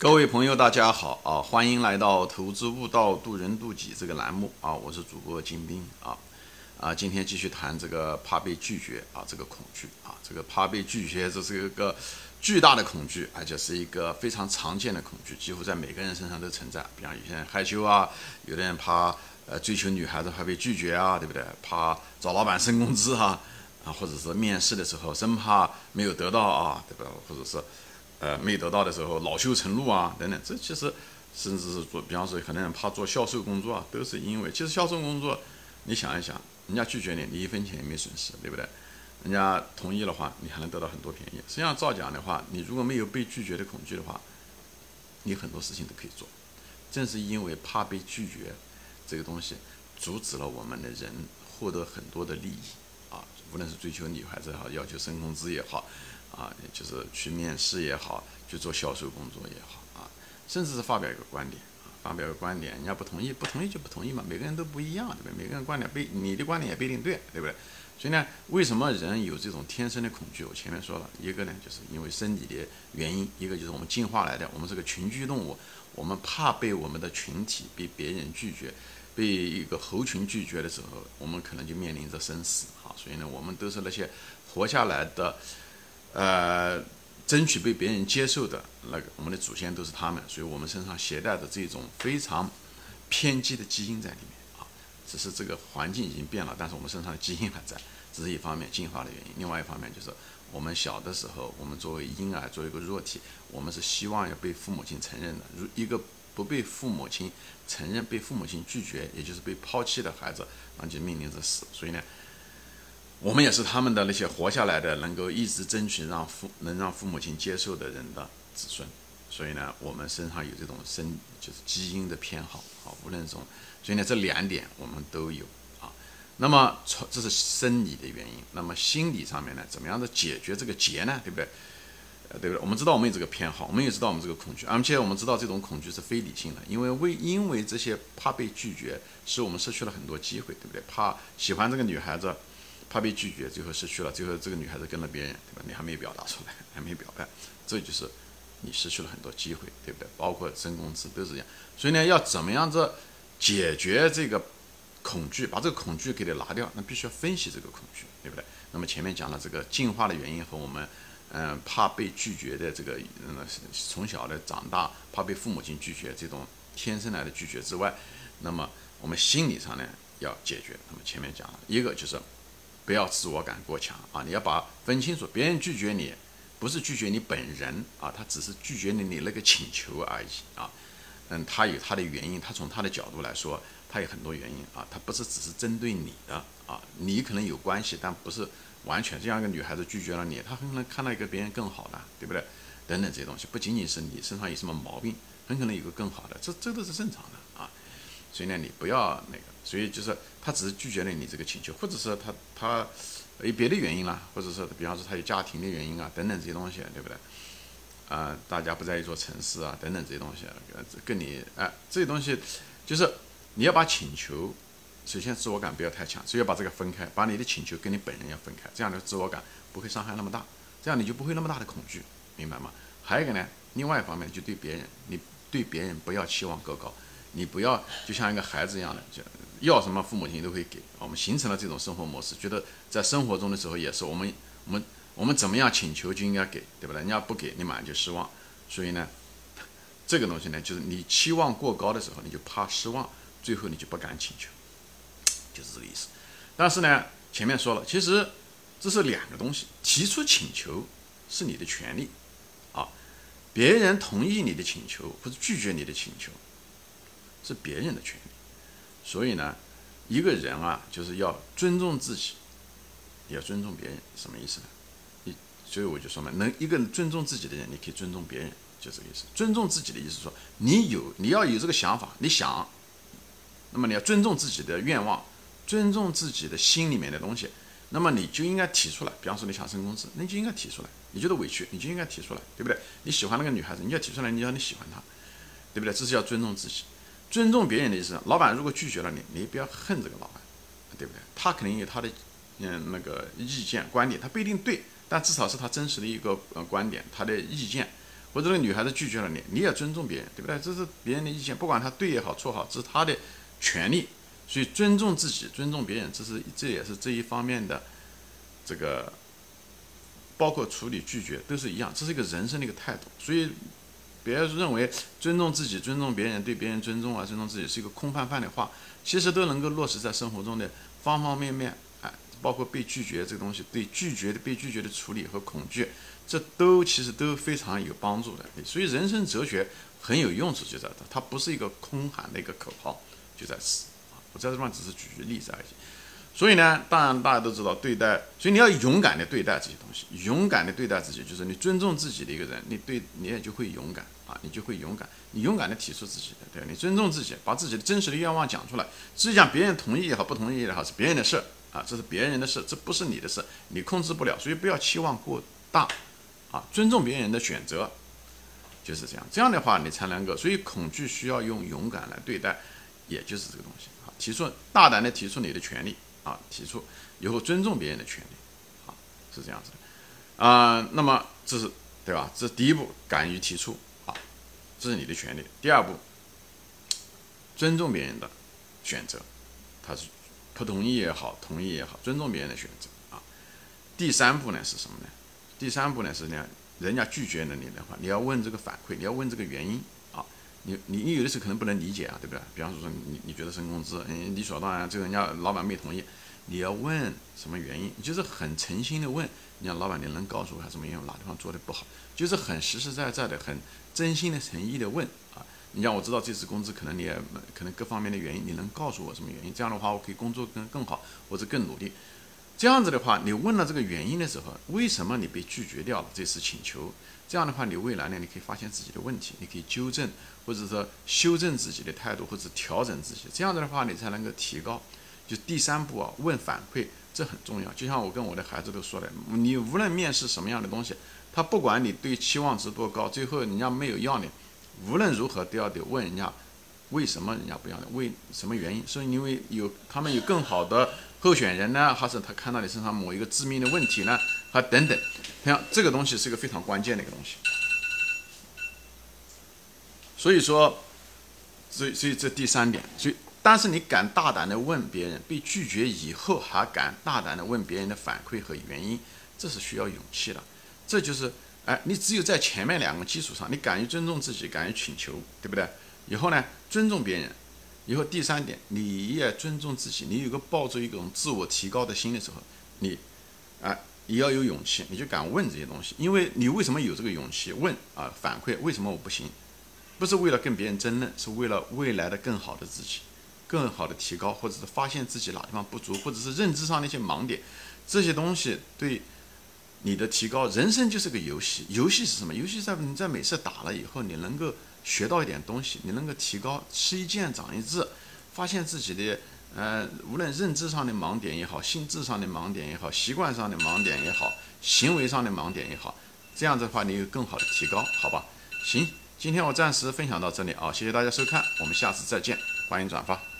各位朋友，大家好啊！欢迎来到《投资悟道，渡人渡己》这个栏目啊！我是主播金兵啊啊！今天继续谈这个怕被拒绝啊，这个恐惧啊，这个怕被拒绝，这是一个巨大的恐惧，而且是一个非常常见的恐惧，几乎在每个人身上都存在。比方有些人害羞啊，有的人怕呃追求女孩子怕被拒绝啊，对不对？怕找老板升工资啊啊，或者是面试的时候生怕没有得到啊，对吧？或者是。呃，没得到的时候恼羞成怒啊，等等，这其实甚至是做，比方说很多人怕做销售工作啊，都是因为，其实销售工作，你想一想，人家拒绝你，你一分钱也没损失，对不对？人家同意的话，你还能得到很多便宜。实际上照讲的话，你如果没有被拒绝的恐惧的话，你很多事情都可以做。正是因为怕被拒绝这个东西，阻止了我们的人获得很多的利益啊，无论是追求女孩子也好，要求升工资也好。啊，就是去面试也好，去做销售工作也好啊，甚至是发表一个观点啊，发表个观点，人家不同意，不同意就不同意嘛，每个人都不一样，对不对？每个人观点不，你的观点也不一定对，对不对？所以呢，为什么人有这种天生的恐惧？我前面说了一个呢，就是因为生理的原因，一个就是我们进化来的，我们是个群居动物，我们怕被我们的群体被别人拒绝，被一个猴群拒绝的时候，我们可能就面临着生死哈。所以呢，我们都是那些活下来的。呃，争取被别人接受的那个，我们的祖先都是他们，所以我们身上携带的这种非常偏激的基因在里面啊。只是这个环境已经变了，但是我们身上的基因还在，这是一方面进化的原因。另外一方面就是我们小的时候，我们作为婴儿，作为一个弱体，我们是希望要被父母亲承认的。如一个不被父母亲承认、被父母亲拒绝，也就是被抛弃的孩子，那就面临着死。所以呢。我们也是他们的那些活下来的，能够一直争取让父能让父母亲接受的人的子孙，所以呢，我们身上有这种生就是基因的偏好啊，无论从，所以呢，这两点我们都有啊。那么从这是生理的原因，那么心理上面呢，怎么样的解决这个结呢？对不对？呃，对不对？我们知道我们有这个偏好，我们也知道我们这个恐惧，而且我们知道这种恐惧是非理性的，因为为因为这些怕被拒绝，使我们失去了很多机会，对不对？怕喜欢这个女孩子。怕被拒绝，最后失去了，最后这个女孩子跟了别人，对吧？你还没表达出来，还没表白，这就是你失去了很多机会，对不对？包括升工资都是这样。所以呢，要怎么样子解决这个恐惧，把这个恐惧给它拿掉？那必须要分析这个恐惧，对不对？那么前面讲了这个进化的原因和我们，嗯，怕被拒绝的这个，嗯，从小的长大怕被父母亲拒绝这种天生来的拒绝之外，那么我们心理上呢要解决。那么前面讲了一个就是。不要自我感过强啊！你要把分清楚，别人拒绝你，不是拒绝你本人啊，他只是拒绝你你那个请求而已啊。嗯，他有他的原因，他从他的角度来说，他有很多原因啊，他不是只是针对你的啊，你可能有关系，但不是完全这样一个女孩子拒绝了你，她很可能看到一个别人更好的，对不对？等等这些东西，不仅仅是你身上有什么毛病，很可能有个更好的，这这都是正常的。所以呢，你不要那个，所以就是他只是拒绝了你这个请求，或者是他他有别的原因啦，或者是比方说他有家庭的原因啊，等等这些东西，对不对？啊，大家不在一座城市啊，等等这些东西，跟你哎，这些东西就是你要把请求，首先自我感不要太强，所以要把这个分开，把你的请求跟你本人要分开，这样的自我感不会伤害那么大，这样你就不会那么大的恐惧，明白吗？还有一个呢，另外一方面就对别人，你对别人不要期望过高。你不要就像一个孩子一样的，就要什么父母亲都会给。我们形成了这种生活模式，觉得在生活中的时候也是我们我们我们怎么样请求就应该给，对不对？人家不给你马上就失望。所以呢，这个东西呢，就是你期望过高的时候，你就怕失望，最后你就不敢请求，就是这个意思。但是呢，前面说了，其实这是两个东西，提出请求是你的权利啊，别人同意你的请求或者拒绝你的请求。是别人的权利，所以呢，一个人啊，就是要尊重自己，也要尊重别人，什么意思呢？你所以我就说嘛，能一个尊重自己的人，你可以尊重别人，就这个意思。尊重自己的意思说，你有你要有这个想法，你想，那么你要尊重自己的愿望，尊重自己的心里面的东西，那么你就应该提出来。比方说你想升工资，那你就应该提出来。你觉得委屈，你就应该提出来，对不对？你喜欢那个女孩子，你要提出来，你要你喜欢她，对不对？这是要尊重自己。尊重别人的意思，老板如果拒绝了你，你不要恨这个老板，对不对？他肯定有他的，嗯，那个意见观点，他不一定对，但至少是他真实的一个呃观点，他的意见，或或者那个女孩子拒绝了你，你也尊重别人，对不对？这是别人的意见，不管他对也好错好，这是他的权利。所以尊重自己，尊重别人，这是这也是这一方面的这个，包括处理拒绝都是一样，这是一个人生的一个态度。所以，别认为尊重自己、尊重别人、对别人尊重啊、尊重自己是一个空泛泛的话，其实都能够落实在生活中的方方面面。哎，包括被拒绝这个东西，对拒绝的被拒绝的处理和恐惧，这都其实都非常有帮助的。所以，人生哲学很有用处就在这，它不是一个空喊的一个口号，就在此啊。我在这地方只是举举例子而已，所以呢，当然大家都知道，对待，所以你要勇敢的对待这些东西，勇敢的对待自己，就是你尊重自己的一个人，你对你也就会勇敢啊，你就会勇敢，你勇敢的提出自己的，对你尊重自己，把自己的真实的愿望讲出来，至于讲别人同意也好，不同意也好，是别人的事啊，这是别人的事，这不是你的事，你控制不了，所以不要期望过大啊，尊重别人的选择，就是这样，这样的话你才能够，所以恐惧需要用勇敢来对待，也就是这个东西啊。提出大胆的提出你的权利啊，提出以后尊重别人的权利，啊，是这样子的啊。那么这是对吧？这是第一步，敢于提出，这是你的权利。第二步，尊重别人的选择，他是不同意也好，同意也好，尊重别人的选择啊。第三步呢是什么呢？第三步呢是呢，人家拒绝了你的话，你要问这个反馈，你要问这个原因啊。你你你有的时候可能不能理解啊，对不对？比方说说你你觉得升工资，嗯，理所当然，这个人家老板没同意，你要问什么原因？就是很诚心的问，你像老板，你能告诉我他什么原因？哪地方做的不好？就是很实实在在的、很真心的、诚意的问啊。你让我知道这次工资可能你也可能各方面的原因，你能告诉我什么原因？这样的话我可以工作更更好，或者更努力。这样子的话，你问了这个原因的时候，为什么你被拒绝掉了这次请求？这样的话，你未来呢，你可以发现自己的问题，你可以纠正，或者说修正自己的态度，或者调整自己。这样子的话，你才能够提高。就第三步啊，问反馈，这很重要。就像我跟我的孩子都说了，你无论面试什么样的东西，他不管你对期望值多高，最后人家没有要你，无论如何都要得问人家，为什么人家不要你？为什么原因？是因为有他们有更好的候选人呢，还是他看到你身上某一个致命的问题呢？啊，等等，像这个东西是一个非常关键的一个东西。所以说，所以所以这第三点，所以但是你敢大胆的问别人，被拒绝以后还敢大胆的问别人的反馈和原因，这是需要勇气的。这就是，哎，你只有在前面两个基础上，你敢于尊重自己，敢于请求，对不对？以后呢，尊重别人，以后第三点，你也尊重自己，你有个抱着一种自我提高的心的时候，你，哎。你要有勇气，你就敢问这些东西，因为你为什么有这个勇气问啊？反馈为什么我不行？不是为了跟别人争论，是为了未来的更好的自己，更好的提高，或者是发现自己哪地方不足，或者是认知上的一些盲点，这些东西对你的提高。人生就是个游戏，游戏是什么？游戏在你在每次打了以后，你能够学到一点东西，你能够提高，吃一堑长一智，发现自己的。呃，无论认知上的盲点也好，心智上的盲点也好，习惯上的盲点也好，行为上的盲点也好，这样子的话，你有更好的提高，好吧？行，今天我暂时分享到这里啊，谢谢大家收看，我们下次再见，欢迎转发。